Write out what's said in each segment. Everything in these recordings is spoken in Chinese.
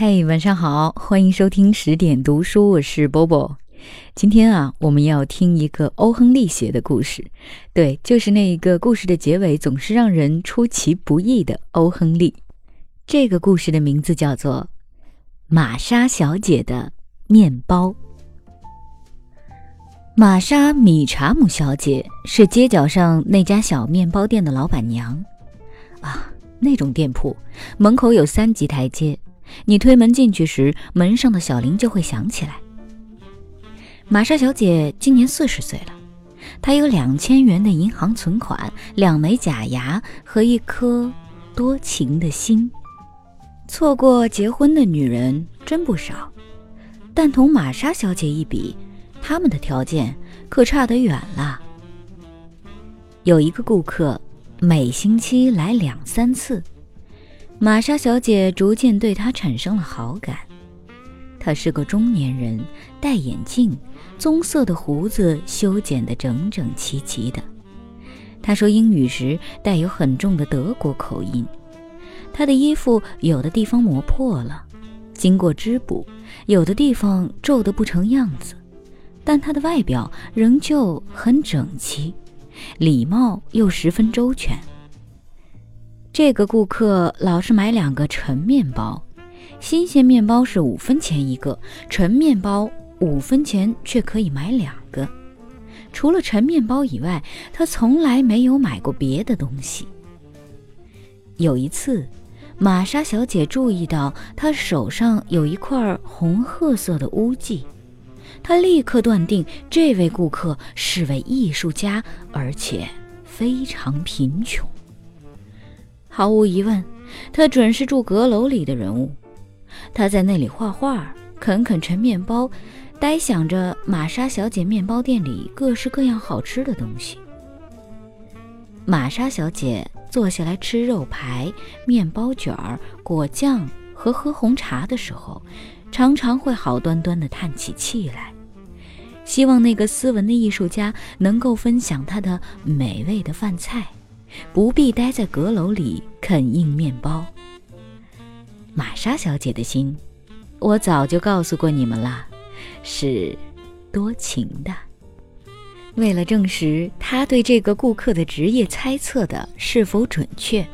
嘿，晚上好，欢迎收听十点读书，我是波波。今天啊，我们要听一个欧亨利写的故事，对，就是那一个故事的结尾总是让人出其不意的欧亨利。这个故事的名字叫做《玛莎小姐的面包》。玛莎·米查姆小姐是街角上那家小面包店的老板娘。啊，那种店铺门口有三级台阶，你推门进去时，门上的小铃就会响起来。玛莎小姐今年四十岁了，她有两千元的银行存款、两枚假牙和一颗多情的心。错过结婚的女人真不少，但同玛莎小姐一比，他们的条件可差得远了。有一个顾客，每星期来两三次，玛莎小姐逐渐对他产生了好感。他是个中年人，戴眼镜，棕色的胡子修剪得整整齐齐的。他说英语时带有很重的德国口音。他的衣服有的地方磨破了，经过织补；有的地方皱得不成样子，但他的外表仍旧很整齐，礼貌又十分周全。这个顾客老是买两个陈面包，新鲜面包是五分钱一个，陈面包五分钱却可以买两个。除了陈面包以外，他从来没有买过别的东西。有一次。玛莎小姐注意到他手上有一块红褐色的污迹，她立刻断定这位顾客是位艺术家，而且非常贫穷。毫无疑问，他准是住阁楼里的人物。他在那里画画，啃啃陈面包，呆想着玛莎小姐面包店里各式各样好吃的东西。玛莎小姐。坐下来吃肉排、面包卷儿、果酱和喝红茶的时候，常常会好端端地叹起气来，希望那个斯文的艺术家能够分享他的美味的饭菜，不必待在阁楼里啃硬面包。玛莎小姐的心，我早就告诉过你们了，是多情的。为了证实他对这个顾客的职业猜测的是否准确，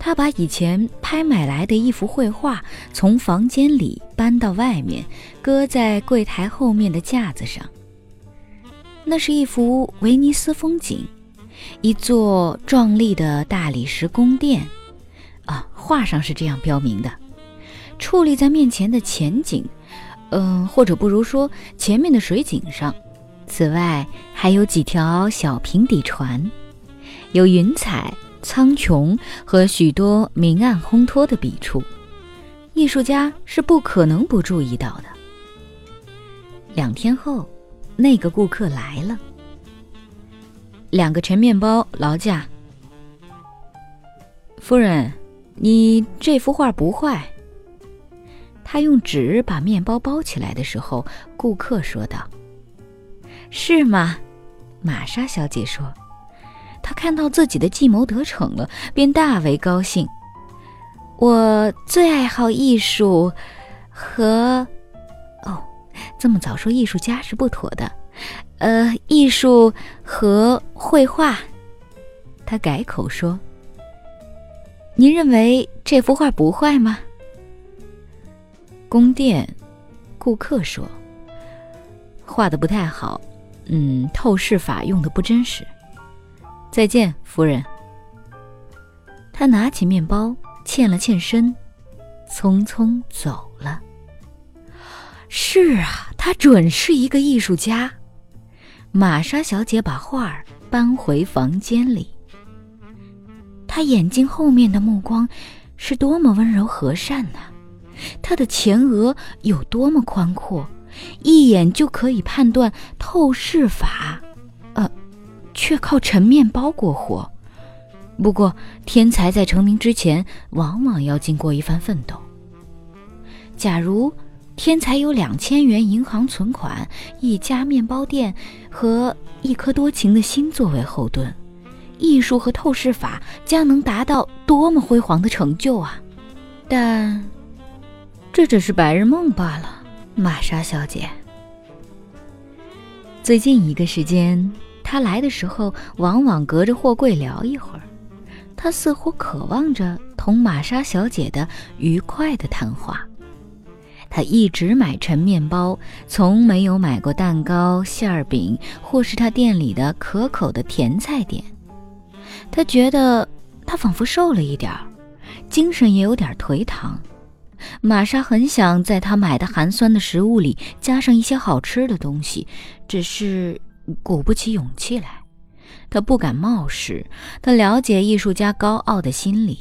他把以前拍买来的一幅绘画从房间里搬到外面，搁在柜台后面的架子上。那是一幅威尼斯风景，一座壮丽的大理石宫殿。啊，画上是这样标明的：矗立在面前的前景，嗯，或者不如说前面的水井上。此外，还有几条小平底船，有云彩、苍穹和许多明暗烘托的笔触，艺术家是不可能不注意到的。两天后，那个顾客来了，两个陈面包劳驾。夫人，你这幅画不坏。他用纸把面包包起来的时候，顾客说道。是吗？玛莎小姐说：“她看到自己的计谋得逞了，便大为高兴。我最爱好艺术和……哦，这么早说艺术家是不妥的。呃，艺术和绘画。”他改口说：“您认为这幅画不坏吗？”宫殿，顾客说：“画的不太好。”嗯，透视法用的不真实。再见，夫人。他拿起面包，欠了欠身，匆匆走了。是啊，他准是一个艺术家。玛莎小姐把画儿搬回房间里。她眼睛后面的目光是多么温柔和善呐！她的前额有多么宽阔！一眼就可以判断透视法，呃，却靠陈面包过活。不过，天才在成名之前，往往要经过一番奋斗。假如天才有两千元银行存款、一家面包店和一颗多情的心作为后盾，艺术和透视法将能达到多么辉煌的成就啊！但。这只是白日梦罢了，玛莎小姐。最近一个时间，他来的时候往往隔着货柜聊一会儿，他似乎渴望着同玛莎小姐的愉快的谈话。他一直买陈面包，从没有买过蛋糕、馅儿饼，或是他店里的可口的甜菜点。他觉得他仿佛瘦了一点儿，精神也有点颓唐。玛莎很想在他买的寒酸的食物里加上一些好吃的东西，只是鼓不起勇气来。他不敢冒失，他了解艺术家高傲的心理。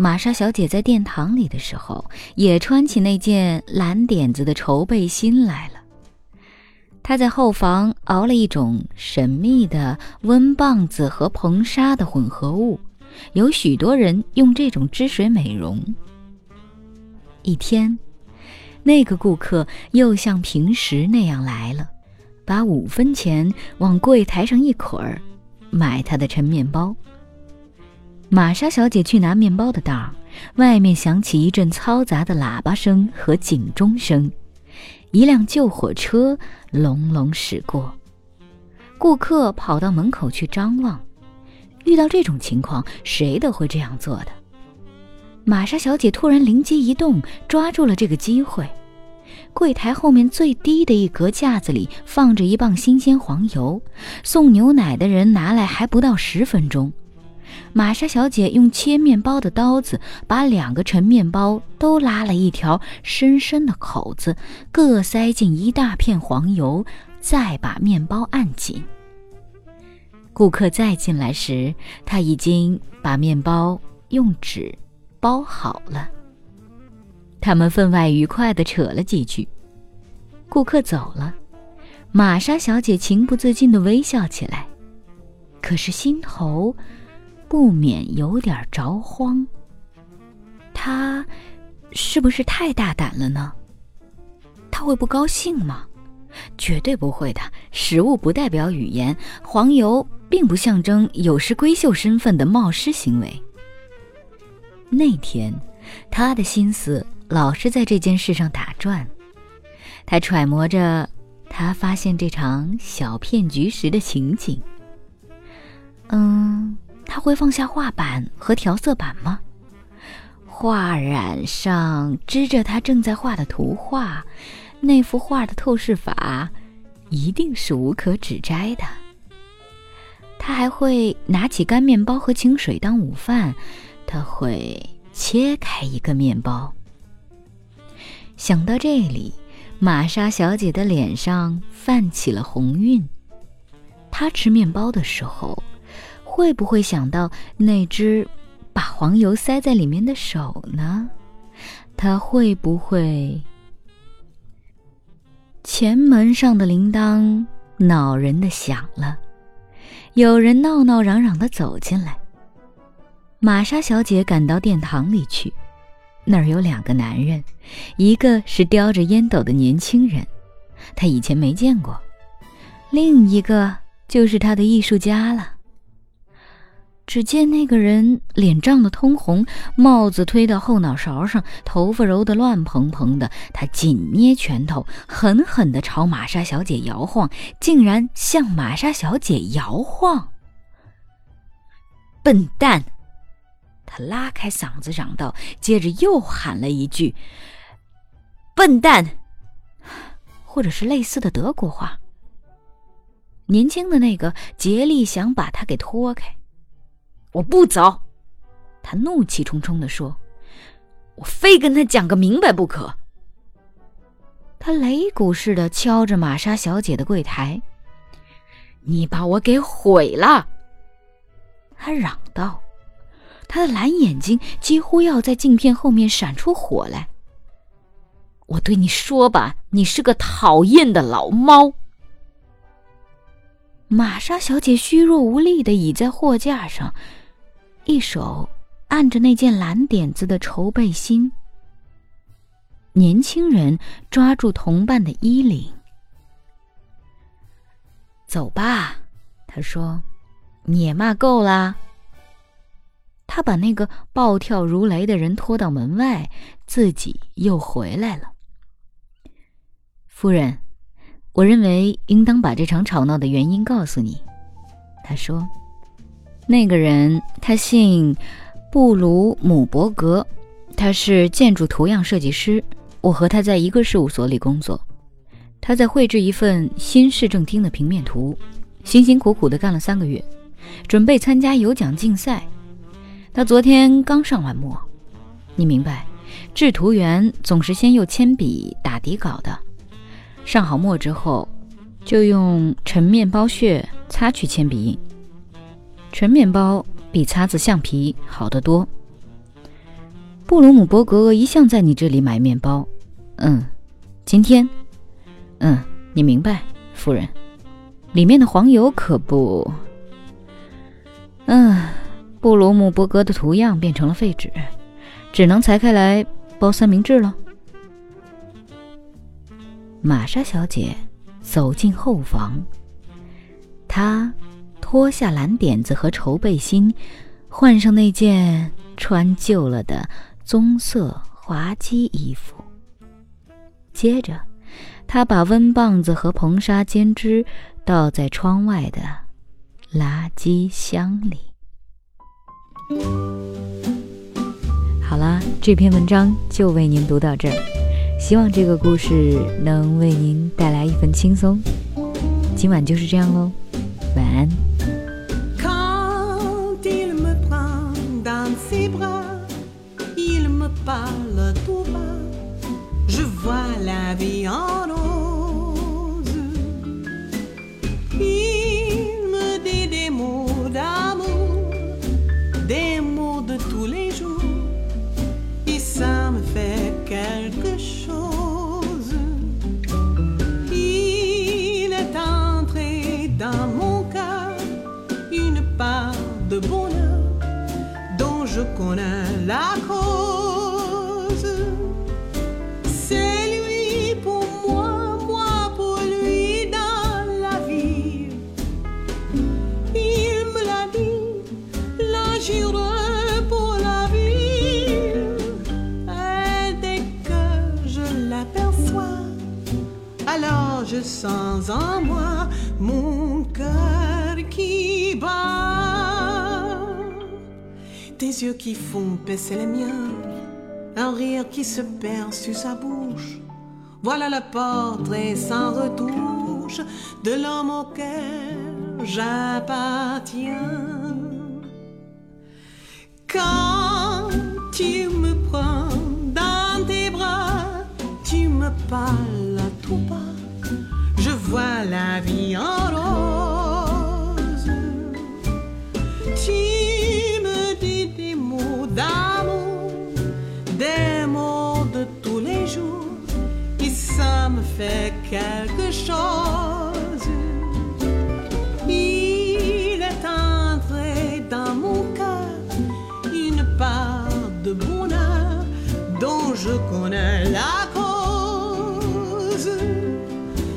玛莎小姐在殿堂里的时候，也穿起那件蓝点子的绸背心来了。她在后房熬了一种神秘的温棒子和硼砂的混合物，有许多人用这种汁水美容。一天，那个顾客又像平时那样来了，把五分钱往柜台上一捆儿，买他的陈面包。玛莎小姐去拿面包的当外面响起一阵嘈杂的喇叭声和警钟声，一辆救火车隆隆驶过。顾客跑到门口去张望，遇到这种情况，谁都会这样做的。玛莎小姐突然灵机一动，抓住了这个机会。柜台后面最低的一格架子里放着一磅新鲜黄油，送牛奶的人拿来还不到十分钟。玛莎小姐用切面包的刀子把两个陈面包都拉了一条深深的口子，各塞进一大片黄油，再把面包按紧。顾客再进来时，他已经把面包用纸包好了。他们分外愉快地扯了几句。顾客走了，玛莎小姐情不自禁地微笑起来，可是心头……不免有点着慌。他是不是太大胆了呢？他会不高兴吗？绝对不会的。食物不代表语言，黄油并不象征有失闺秀身份的冒失行为。那天，他的心思老是在这件事上打转。他揣摩着他发现这场小骗局时的情景。嗯。他会放下画板和调色板吗？画染上支着他正在画的图画，那幅画的透视法一定是无可指摘的。他还会拿起干面包和清水当午饭，他会切开一个面包。想到这里，玛莎小姐的脸上泛起了红晕。她吃面包的时候。会不会想到那只把黄油塞在里面的手呢？他会不会？前门上的铃铛恼人的响了，有人闹闹嚷嚷的走进来。玛莎小姐赶到殿堂里去，那儿有两个男人，一个是叼着烟斗的年轻人，她以前没见过；另一个就是她的艺术家了。只见那个人脸涨得通红，帽子推到后脑勺上，头发揉得乱蓬蓬的。他紧捏拳头，狠狠地朝玛莎小姐摇晃，竟然向玛莎小姐摇晃。笨蛋！他拉开嗓子嚷道，接着又喊了一句：“笨蛋！”或者是类似的德国话。年轻的那个竭力想把他给拖开。我不走，他怒气冲冲地说：“我非跟他讲个明白不可。”他擂鼓似的敲着玛莎小姐的柜台：“你把我给毁了！”他嚷道，他的蓝眼睛几乎要在镜片后面闪出火来。“我对你说吧，你是个讨厌的老猫。”玛莎小姐虚弱无力的倚在货架上。一手按着那件蓝点子的绸背心，年轻人抓住同伴的衣领。走吧，他说：“你也骂够了。”他把那个暴跳如雷的人拖到门外，自己又回来了。夫人，我认为应当把这场吵闹的原因告诉你。他说：“那个人他姓布鲁姆伯格，他是建筑图样设计师。我和他在一个事务所里工作。他在绘制一份新市政厅的平面图，辛辛苦苦地干了三个月，准备参加有奖竞赛。他昨天刚上完墨。你明白，制图员总是先用铅笔打底稿的。上好墨之后，就用陈面包屑擦去铅笔印。纯面包比擦子橡皮好得多。布鲁姆伯格一向在你这里买面包。嗯，今天，嗯，你明白，夫人，里面的黄油可不……嗯，布鲁姆伯格的图样变成了废纸，只能裁开来包三明治了。玛莎小姐走进后房，她。脱下蓝点子和绸背心，换上那件穿旧了的棕色滑稽衣服。接着，他把温棒子和硼砂煎汁倒在窗外的垃圾箱里。好啦，这篇文章就为您读到这儿，希望这个故事能为您带来一份轻松。今晚就是这样喽，晚安。Vie en rose. Il me dit des mots d'amour, des mots de tous les jours, et ça me fait quelque chose. Il est entré dans mon cœur une part de bonheur dont je connais la cause. Sens en moi mon cœur qui bat. Des yeux qui font baisser les miens, un rire qui se perd sur sa bouche. Voilà le portrait sans retouche de l'homme auquel j'appartiens. Quand tu me prends je connais la cause.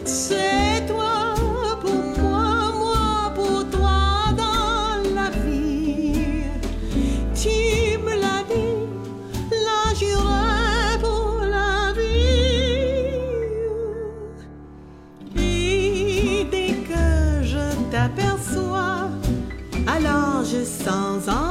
C'est toi pour moi, moi pour toi dans la vie. Tu me l'as dit, la juré pour la vie. Et dès que je t'aperçois, alors je sens en